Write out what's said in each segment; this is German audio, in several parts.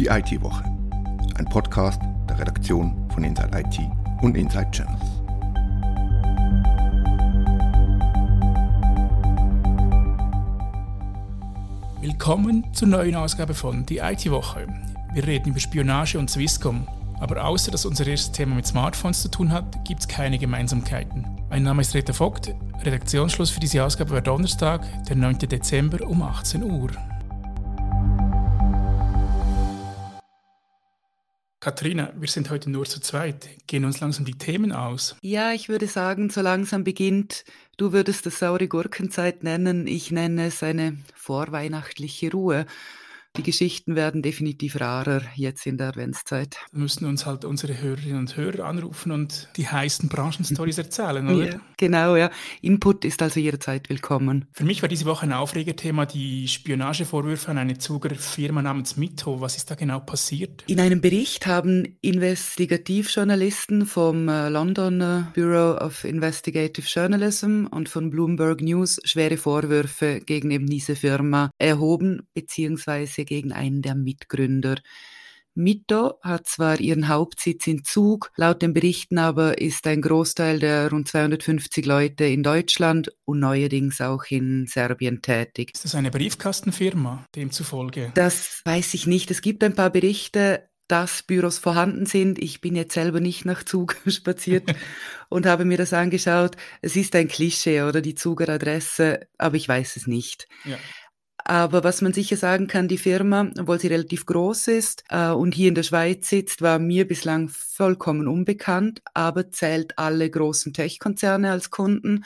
Die IT-Woche. Ein Podcast der Redaktion von Inside IT und Inside Channels. Willkommen zur neuen Ausgabe von Die IT-Woche. Wir reden über Spionage und Swisscom. Aber außer dass unser erstes Thema mit Smartphones zu tun hat, gibt es keine Gemeinsamkeiten. Mein Name ist Rita Vogt. Redaktionsschluss für diese Ausgabe war Donnerstag, der 9. Dezember um 18 Uhr. Katharina, wir sind heute nur zu zweit. Gehen uns langsam die Themen aus? Ja, ich würde sagen, so langsam beginnt. Du würdest es saure Gurkenzeit nennen. Ich nenne es eine vorweihnachtliche Ruhe. Die Geschichten werden definitiv rarer jetzt in der Adventszeit. Wir müssen uns halt unsere Hörerinnen und Hörer anrufen und die heißen Branchenstories erzählen, oder? Ja, genau, ja. Input ist also jederzeit willkommen. Für mich war diese Woche ein Aufregerthema die Spionagevorwürfe an eine Zuger Firma namens Mito. Was ist da genau passiert? In einem Bericht haben Investigativjournalisten vom äh, London Bureau of Investigative Journalism und von Bloomberg News schwere Vorwürfe gegen eben diese Firma erhoben, beziehungsweise Prozesse gegen einen der Mitgründer. Mito hat zwar ihren Hauptsitz in Zug, laut den Berichten aber ist ein Großteil der rund 250 Leute in Deutschland und neuerdings auch in Serbien tätig. Ist das eine Briefkastenfirma, demzufolge? Das weiß ich nicht. Es gibt ein paar Berichte, dass Büros vorhanden sind. Ich bin jetzt selber nicht nach Zug spaziert und habe mir das angeschaut. Es ist ein Klischee oder die Zuger Adresse, aber ich weiß es nicht. Ja. Aber was man sicher sagen kann, die Firma, obwohl sie relativ groß ist äh, und hier in der Schweiz sitzt, war mir bislang vollkommen unbekannt, aber zählt alle großen Tech-Konzerne als Kunden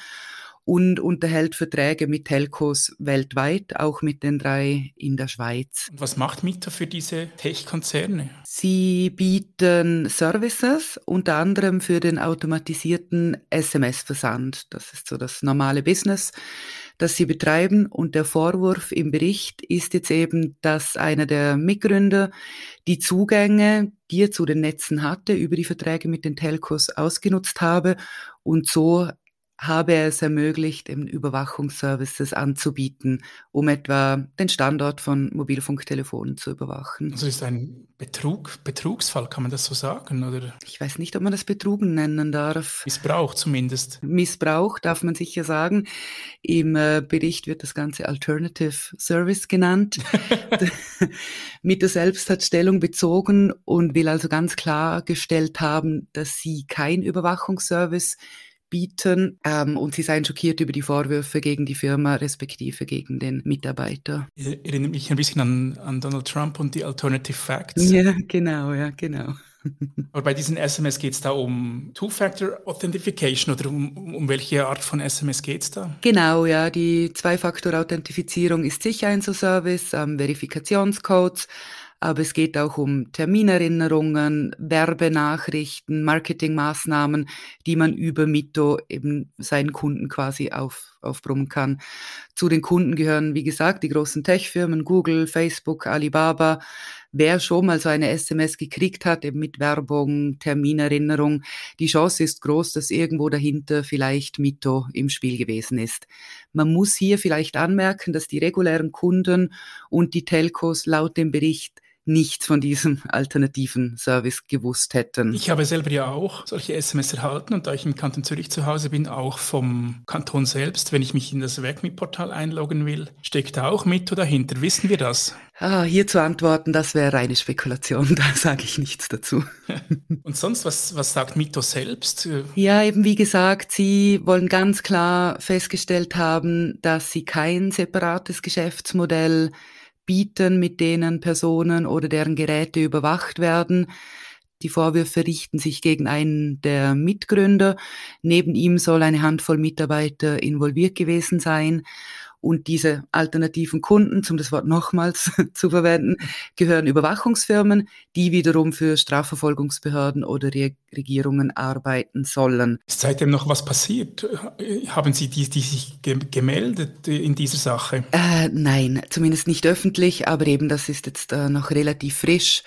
und unterhält Verträge mit Telcos weltweit, auch mit den drei in der Schweiz. Und was macht Mieter für diese Tech-Konzerne? Sie bieten Services, unter anderem für den automatisierten SMS-Versand. Das ist so das normale Business das sie betreiben. Und der Vorwurf im Bericht ist jetzt eben, dass einer der Mitgründer die Zugänge, die er zu den Netzen hatte, über die Verträge mit den Telcos ausgenutzt habe und so habe er es ermöglicht, eben Überwachungsservices anzubieten, um etwa den Standort von Mobilfunktelefonen zu überwachen. Also ist ein Betrug, Betrugsfall, kann man das so sagen? Oder? Ich weiß nicht, ob man das Betrugen nennen darf. Missbrauch zumindest. Missbrauch darf man sicher sagen. Im äh, Bericht wird das Ganze Alternative Service genannt. Mito selbst hat Stellung bezogen und will also ganz klargestellt haben, dass sie kein Überwachungsservice bieten ähm, und sie seien schockiert über die Vorwürfe gegen die Firma respektive gegen den Mitarbeiter. Erinnert mich ein bisschen an, an Donald Trump und die Alternative Facts. Ja, genau, ja, genau. Aber bei diesen SMS geht es da um Two-Factor-Authentification oder um, um welche Art von SMS geht es da? Genau, ja. Die Zwei-Faktor-Authentifizierung ist sicher ein so Service, ähm, Verifikationscodes, aber es geht auch um Terminerinnerungen, Werbenachrichten, Marketingmaßnahmen, die man über Mito eben seinen Kunden quasi auf, aufbrummen kann. Zu den Kunden gehören, wie gesagt, die großen Tech-Firmen, Google, Facebook, Alibaba. Wer schon mal so eine SMS gekriegt hat, eben mit Werbung, Terminerinnerung, die Chance ist groß, dass irgendwo dahinter vielleicht Mito im Spiel gewesen ist. Man muss hier vielleicht anmerken, dass die regulären Kunden und die Telcos laut dem Bericht nichts von diesem alternativen Service gewusst hätten. Ich habe selber ja auch solche SMS erhalten und da ich im Kanton Zürich zu Hause bin, auch vom Kanton selbst, wenn ich mich in das WorkMe-Portal einloggen will, steckt da auch Mito dahinter. Wissen wir das? Ah, hier zu antworten, das wäre reine Spekulation, da sage ich nichts dazu. und sonst, was, was sagt Mito selbst? Ja, eben wie gesagt, sie wollen ganz klar festgestellt haben, dass sie kein separates Geschäftsmodell bieten, mit denen Personen oder deren Geräte überwacht werden. Die Vorwürfe richten sich gegen einen der Mitgründer. Neben ihm soll eine Handvoll Mitarbeiter involviert gewesen sein. Und diese alternativen Kunden, um das Wort nochmals zu verwenden, gehören Überwachungsfirmen, die wiederum für Strafverfolgungsbehörden oder Re Regierungen arbeiten sollen. Ist seitdem noch was passiert? Haben Sie die, die sich gemeldet in dieser Sache? Äh, nein, zumindest nicht öffentlich, aber eben das ist jetzt äh, noch relativ frisch.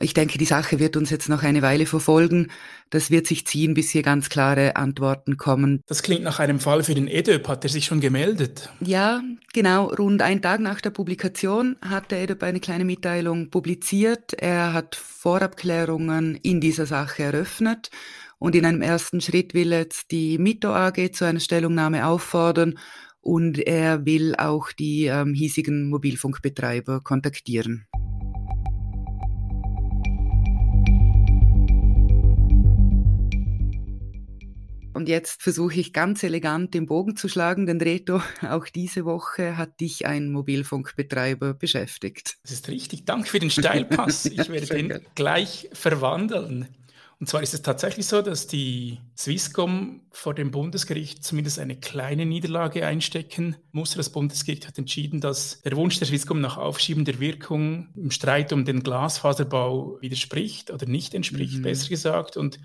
Ich denke, die Sache wird uns jetzt noch eine Weile verfolgen. Das wird sich ziehen, bis hier ganz klare Antworten kommen. Das klingt nach einem Fall für den EDÖP. Hat er sich schon gemeldet? Ja, genau. Rund einen Tag nach der Publikation hat der EDÖP eine kleine Mitteilung publiziert. Er hat Vorabklärungen in dieser Sache eröffnet. Und in einem ersten Schritt will jetzt die Mito AG zu einer Stellungnahme auffordern und er will auch die ähm, hiesigen Mobilfunkbetreiber kontaktieren. Und jetzt versuche ich ganz elegant den Bogen zu schlagen, denn Reto, auch diese Woche hat dich ein Mobilfunkbetreiber beschäftigt. Das ist richtig. Danke für den Steilpass. Ich werde den gleich verwandeln. Und zwar ist es tatsächlich so, dass die Swisscom vor dem Bundesgericht zumindest eine kleine Niederlage einstecken musste. Das Bundesgericht hat entschieden, dass der Wunsch der Swisscom nach Aufschieben der Wirkung im Streit um den Glasfaserbau widerspricht oder nicht entspricht, mhm. besser gesagt. Und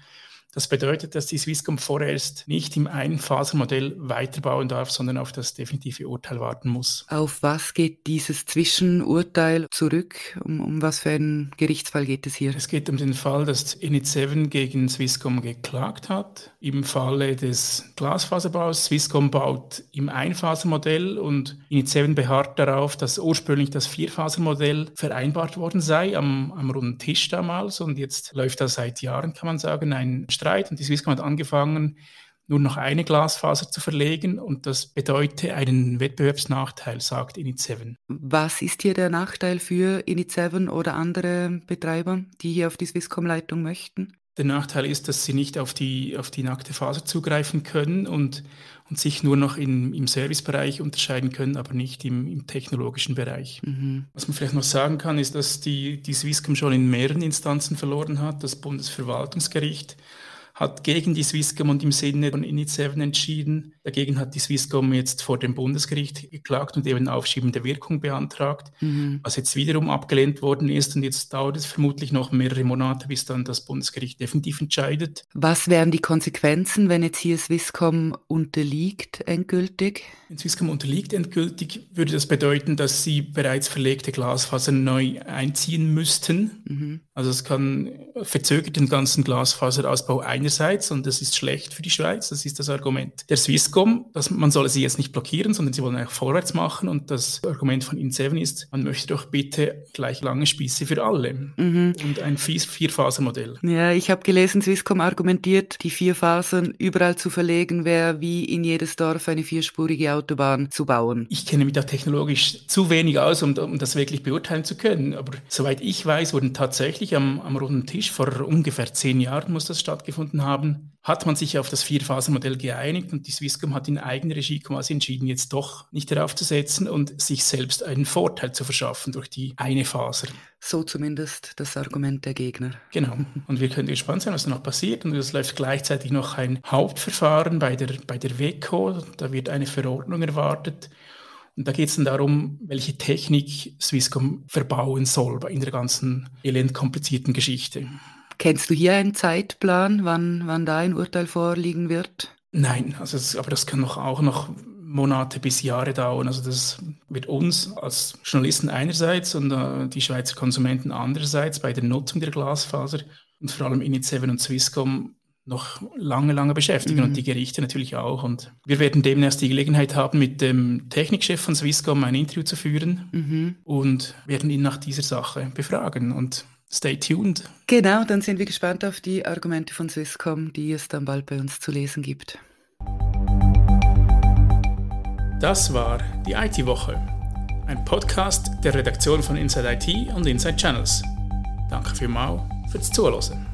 das bedeutet, dass die Swisscom vorerst nicht im Einphasermodell weiterbauen darf, sondern auf das definitive Urteil warten muss. Auf was geht dieses Zwischenurteil zurück? Um, um was für einen Gerichtsfall geht es hier? Es geht um den Fall, dass Init7 gegen Swisscom geklagt hat. Im Falle des Glasfaserbaus. Swisscom baut im Einphasermodell und Init7 beharrt darauf, dass ursprünglich das Vierphasermodell vereinbart worden sei am, am runden Tisch damals. Und jetzt läuft da seit Jahren, kann man sagen, ein Streit und die Swisscom hat angefangen, nur noch eine Glasfaser zu verlegen und das bedeutet einen Wettbewerbsnachteil, sagt Init7. Was ist hier der Nachteil für Init7 oder andere Betreiber, die hier auf die Swisscom-Leitung möchten? Der Nachteil ist, dass sie nicht auf die, auf die nackte Faser zugreifen können und, und sich nur noch in, im Servicebereich unterscheiden können, aber nicht im, im technologischen Bereich. Mhm. Was man vielleicht noch sagen kann, ist, dass die, die Swisscom schon in mehreren Instanzen verloren hat. Das Bundesverwaltungsgericht hat gegen die Swisscom und im Sinne von Init7 entschieden. Dagegen hat die Swisscom jetzt vor dem Bundesgericht geklagt und eben aufschiebende Wirkung beantragt, mhm. was jetzt wiederum abgelehnt worden ist. Und jetzt dauert es vermutlich noch mehrere Monate, bis dann das Bundesgericht definitiv entscheidet. Was wären die Konsequenzen, wenn jetzt hier Swisscom unterliegt endgültig? Wenn Swisscom unterliegt endgültig, würde das bedeuten, dass sie bereits verlegte Glasfasern neu einziehen müssten. Mhm. Also es kann verzögert den ganzen Glasfaserausbau einerseits und das ist schlecht für die Schweiz, das ist das Argument der Swisscom, dass man solle sie jetzt nicht blockieren, sondern sie wollen auch vorwärts machen und das Argument von In7 ist, man möchte doch bitte gleich lange Spieße für alle mhm. und ein Vierphasermodell. Ja, ich habe gelesen, Swisscom argumentiert, die vier Fasern überall zu verlegen wäre wie in jedes Dorf eine vierspurige Autobahn zu bauen. Ich kenne mich da technologisch zu wenig aus, um, um das wirklich beurteilen zu können, aber soweit ich weiß, wurden tatsächlich tatsächlich am, am runden Tisch, vor ungefähr zehn Jahren muss das stattgefunden haben, hat man sich auf das Vierphasenmodell geeinigt und die Swisscom hat in eigener Regie quasi entschieden, jetzt doch nicht darauf zu setzen und sich selbst einen Vorteil zu verschaffen durch die eine Faser. So zumindest das Argument der Gegner. Genau. Und wir können gespannt sein, was da noch passiert. Und es läuft gleichzeitig noch ein Hauptverfahren bei der, bei der WECO. Da wird eine Verordnung erwartet. Und da geht es dann darum, welche Technik Swisscom verbauen soll in der ganzen elend komplizierten Geschichte. Kennst du hier einen Zeitplan, wann, wann da ein Urteil vorliegen wird? Nein, also es, aber das kann noch, auch noch Monate bis Jahre dauern. Also das wird uns als Journalisten einerseits und uh, die Schweizer Konsumenten andererseits bei der Nutzung der Glasfaser und vor allem Init7 und Swisscom noch lange, lange beschäftigen mhm. und die Gerichte natürlich auch. Und wir werden demnächst die Gelegenheit haben, mit dem Technikchef von Swisscom ein Interview zu führen mhm. und werden ihn nach dieser Sache befragen. Und stay tuned. Genau, dann sind wir gespannt auf die Argumente von Swisscom, die es dann bald bei uns zu lesen gibt. Das war die IT-Woche, ein Podcast der Redaktion von Inside IT und Inside Channels. Danke vielmals fürs Zuhören.